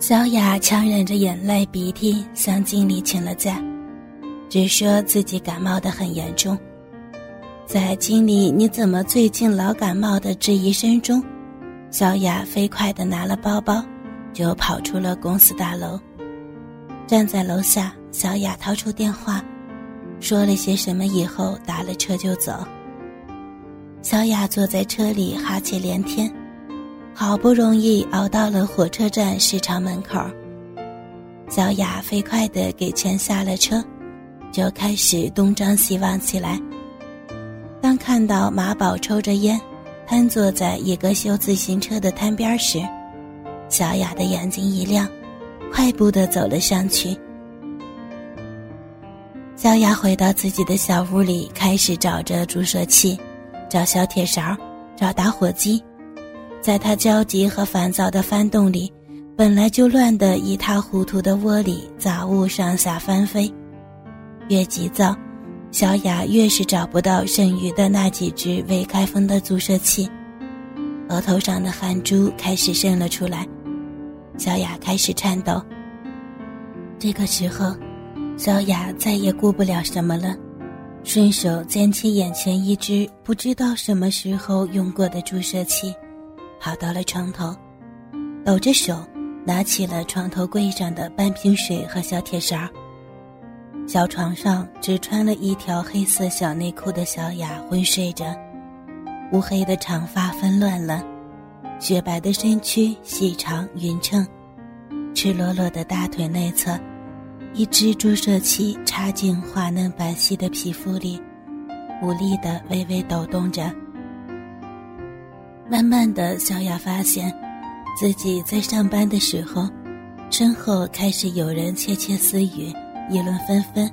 小雅强忍着眼泪鼻涕向经理请了假，只说自己感冒的很严重。在经理“你怎么最近老感冒”的质疑声中，小雅飞快地拿了包包，就跑出了公司大楼。站在楼下，小雅掏出电话，说了些什么以后打了车就走。小雅坐在车里哈气连天，好不容易熬到了火车站市场门口。小雅飞快地给钱下了车，就开始东张西望起来。当看到马宝抽着烟，瘫坐在一个修自行车的摊边时，小雅的眼睛一亮，快步的走了上去。小雅回到自己的小屋里，开始找着注射器，找小铁勺，找打火机。在她焦急和烦躁的翻动里，本来就乱得一塌糊涂的窝里，杂物上下翻飞。越急躁。小雅越是找不到剩余的那几只未开封的注射器，额头上的汗珠开始渗了出来，小雅开始颤抖。这个时候，小雅再也顾不了什么了，顺手捡起眼前一只不知道什么时候用过的注射器，跑到了床头，抖着手拿起了床头柜上的半瓶水和小铁勺。小床上只穿了一条黑色小内裤的小雅昏睡着，乌黑的长发纷乱了，雪白的身躯细长匀称，赤裸裸的大腿内侧，一支注射器插进滑嫩白皙的皮肤里，无力的微微抖动着。慢慢的，小雅发现，自己在上班的时候，身后开始有人窃窃私语。议论纷纷。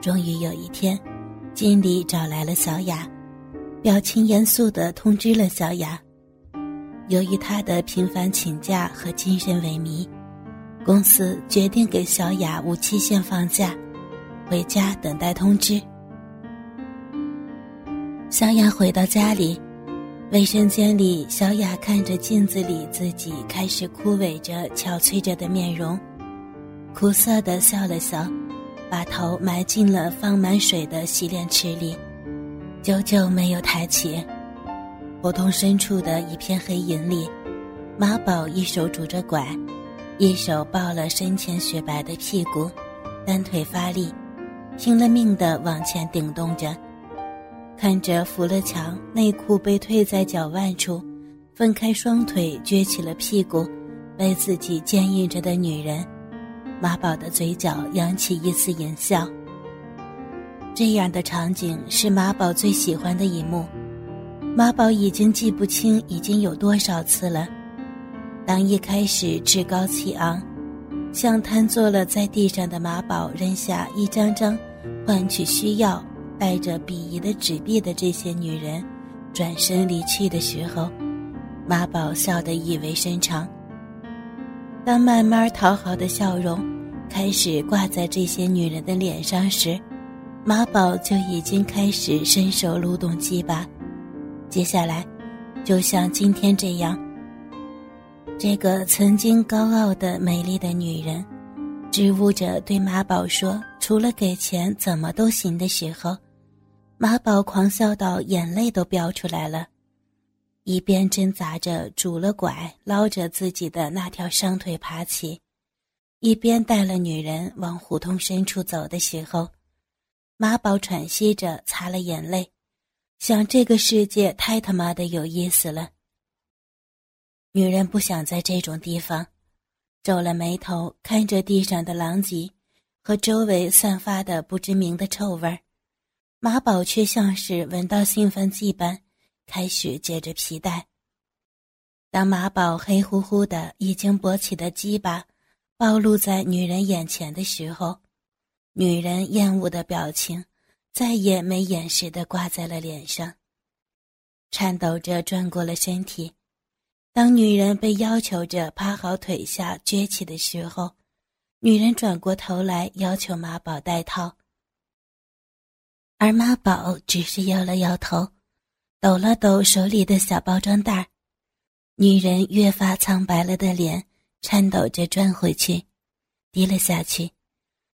终于有一天，经理找来了小雅，表情严肃的通知了小雅：由于她的频繁请假和精神萎靡，公司决定给小雅无期限放假，回家等待通知。小雅回到家里，卫生间里，小雅看着镜子里自己开始枯萎着、憔悴着的面容。苦涩的笑了笑，把头埋进了放满水的洗脸池里，久久没有抬起。胡同深处的一片黑影里，马宝一手拄着拐，一手抱了身前雪白的屁股，单腿发力，拼了命地往前顶动着。看着扶了墙，内裤被褪在脚腕处，分开双腿撅起了屁股，被自己坚硬着的女人。马宝的嘴角扬起一丝淫笑。这样的场景是马宝最喜欢的一幕，马宝已经记不清已经有多少次了。当一开始趾高气昂，向瘫坐了在地上的马宝扔下一张张换取需要、带着鄙夷的纸币的这些女人，转身离去的时候，马宝笑得意味深长。当慢慢讨好的笑容开始挂在这些女人的脸上时，马宝就已经开始伸手撸动鸡巴。接下来，就像今天这样，这个曾经高傲的美丽的女人，支吾着对马宝说：“除了给钱，怎么都行。”的时候，马宝狂笑到眼泪都飙出来了。一边挣扎着拄了拐捞着自己的那条伤腿爬起，一边带了女人往胡同深处走的时候，马宝喘息着擦了眼泪，想这个世界太他妈的有意思了。女人不想在这种地方，皱了眉头看着地上的狼藉和周围散发的不知名的臭味儿，马宝却像是闻到兴奋剂般。开始解着皮带。当马宝黑乎乎的、已经勃起的鸡巴暴露在女人眼前的时候，女人厌恶的表情再也没掩饰的挂在了脸上，颤抖着转过了身体。当女人被要求着趴好腿下撅起的时候，女人转过头来要求马宝戴套，而妈宝只是摇了摇头。抖了抖手里的小包装袋女人越发苍白了的脸颤抖着转回去，低了下去，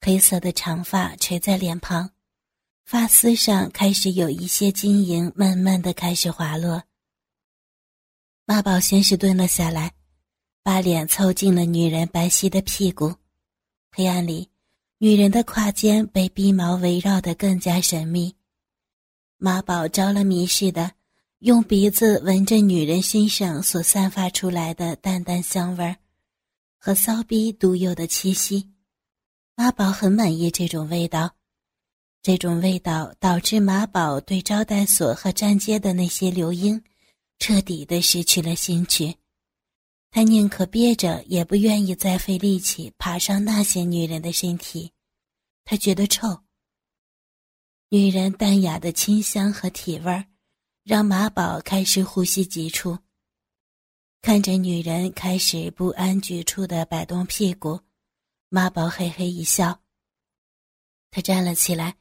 黑色的长发垂在脸庞，发丝上开始有一些晶莹，慢慢的开始滑落。妈宝先是蹲了下来，把脸凑近了女人白皙的屁股，黑暗里，女人的胯间被鼻毛围绕的更加神秘。马宝着了迷似的。用鼻子闻着女人身上所散发出来的淡淡香味儿，和骚逼独有的气息，马宝很满意这种味道。这种味道导致马宝对招待所和站街的那些流莺，彻底的失去了兴趣。他宁可憋着，也不愿意再费力气爬上那些女人的身体。他觉得臭。女人淡雅的清香和体味儿。让马宝开始呼吸急促。看着女人开始不安局促的摆动屁股，马宝嘿嘿一笑。他站了起来，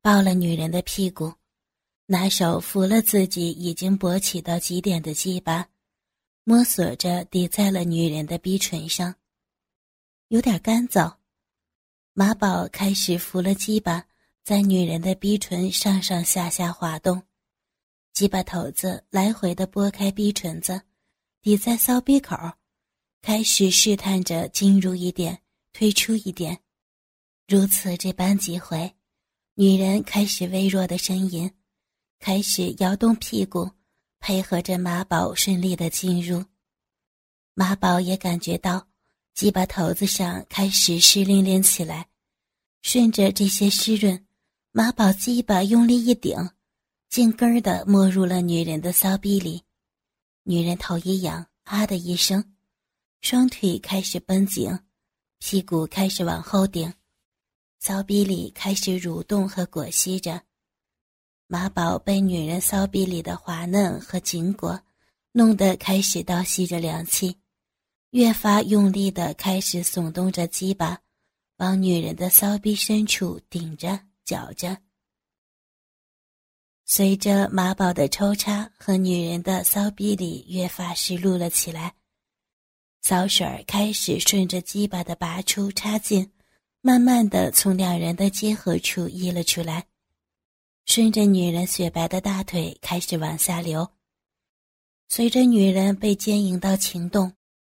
抱了女人的屁股，拿手扶了自己已经勃起到极点的鸡巴，摸索着抵在了女人的逼唇上，有点干燥。马宝开始扶了鸡巴，在女人的逼唇上上下下滑动。鸡巴头子来回的拨开逼唇子，抵在骚逼口，开始试探着进入一点，退出一点，如此这般几回，女人开始微弱的呻吟，开始摇动屁股，配合着马宝顺利的进入。马宝也感觉到鸡巴头子上开始湿淋淋起来，顺着这些湿润，马宝鸡巴用力一顶。紧根儿的没入了女人的骚逼里，女人头一仰，啊的一声，双腿开始绷紧，屁股开始往后顶，骚逼里开始蠕动和裹吸着。马宝被女人骚逼里的滑嫩和紧裹弄得开始倒吸着凉气，越发用力的开始耸动着鸡巴，往女人的骚逼深处顶着、绞着。随着马宝的抽插和女人的骚逼里越发湿漉了起来，骚水儿开始顺着鸡巴的拔出插进，慢慢的从两人的结合处溢了出来，顺着女人雪白的大腿开始往下流。随着女人被奸淫到情动，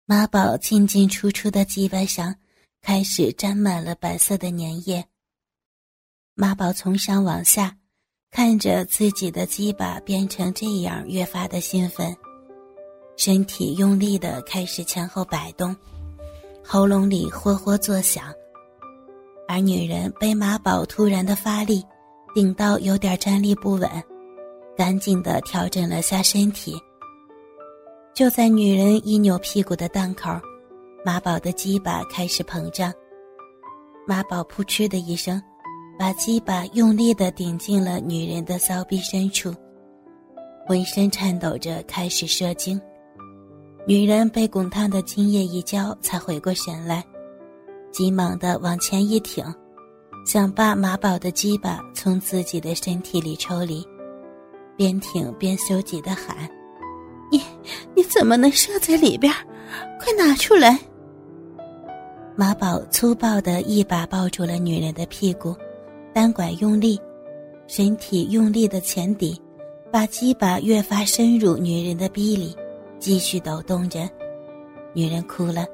马宝进进出出的鸡巴上开始沾满了白色的粘液。马宝从上往下。看着自己的鸡巴变成这样，越发的兴奋，身体用力的开始前后摆动，喉咙里霍霍作响。而女人被马宝突然的发力顶到有点站立不稳，赶紧的调整了下身体。就在女人一扭屁股的档口，马宝的鸡巴开始膨胀，马宝扑哧的一声。把鸡巴用力的顶进了女人的骚逼深处，浑身颤抖着开始射精。女人被滚烫的精液一浇，才回过神来，急忙的往前一挺，想把马宝的鸡巴从自己的身体里抽离，边挺边羞急的喊：“你你怎么能射在里边？快拿出来！”马宝粗暴的一把抱住了女人的屁股。单拐用力，身体用力的前抵，把鸡巴越发深入女人的逼里，继续抖动着。女人哭了。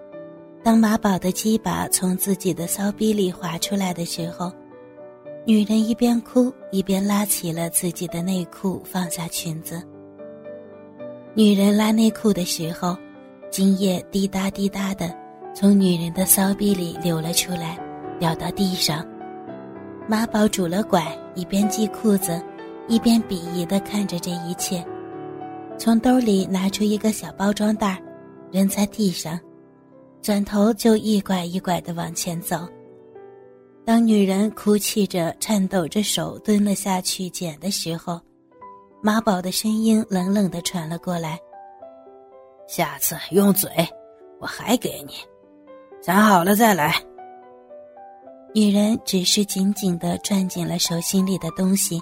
当马宝的鸡巴从自己的骚逼里滑出来的时候，女人一边哭一边拉起了自己的内裤，放下裙子。女人拉内裤的时候，精液滴答滴答的从女人的骚逼里流了出来，掉到地上。马宝拄了拐，一边系裤子，一边鄙夷地看着这一切，从兜里拿出一个小包装袋，扔在地上，转头就一拐一拐地往前走。当女人哭泣着、颤抖着手蹲了下去捡的时候，马宝的声音冷冷地传了过来：“下次用嘴，我还给你，攒好了再来。”女人只是紧紧地攥紧了手心里的东西，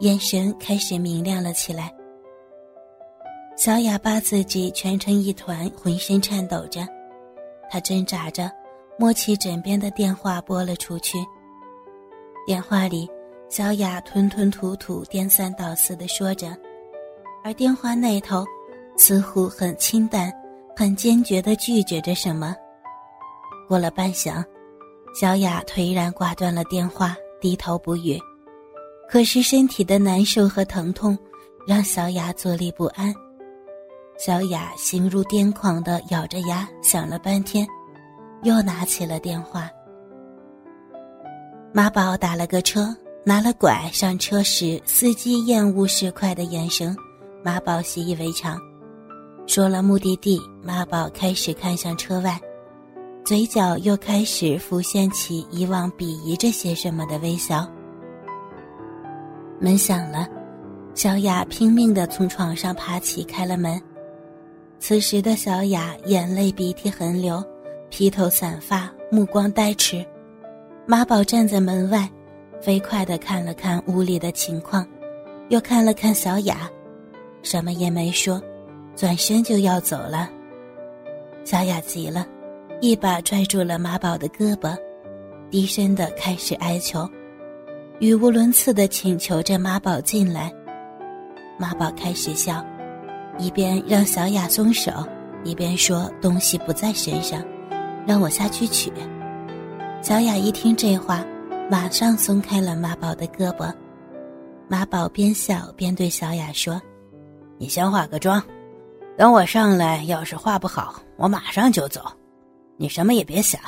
眼神开始明亮了起来。小哑巴自己蜷成一团，浑身颤抖着，他挣扎着摸起枕边的电话拨了出去。电话里，小雅吞吞吐吐、颠三倒四的说着，而电话那头似乎很清淡、很坚决的拒绝着什么。过了半晌，小雅颓然挂断了电话，低头不语。可是身体的难受和疼痛，让小雅坐立不安。小雅心如癫狂的咬着牙想了半天，又拿起了电话。马宝打了个车，拿了拐上车时，司机厌恶市侩的眼神，马宝习以为常。说了目的地，马宝开始看向车外，嘴角又开始浮现起以往鄙夷着些什么的微笑。门响了，小雅拼命的从床上爬起，开了门。此时的小雅眼泪鼻涕横流，披头散发，目光呆滞。马宝站在门外，飞快地看了看屋里的情况，又看了看小雅，什么也没说，转身就要走了。小雅急了，一把拽住了马宝的胳膊，低声的开始哀求，语无伦次的请求着马宝进来。马宝开始笑。一边让小雅松手，一边说：“东西不在身上，让我下去取。”小雅一听这话，马上松开了马宝的胳膊。马宝边笑边对小雅说：“你先化个妆，等我上来，要是化不好，我马上就走。你什么也别想。”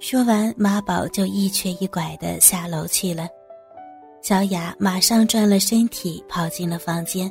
说完，马宝就一瘸一拐的下楼去了。小雅马上转了身体，跑进了房间。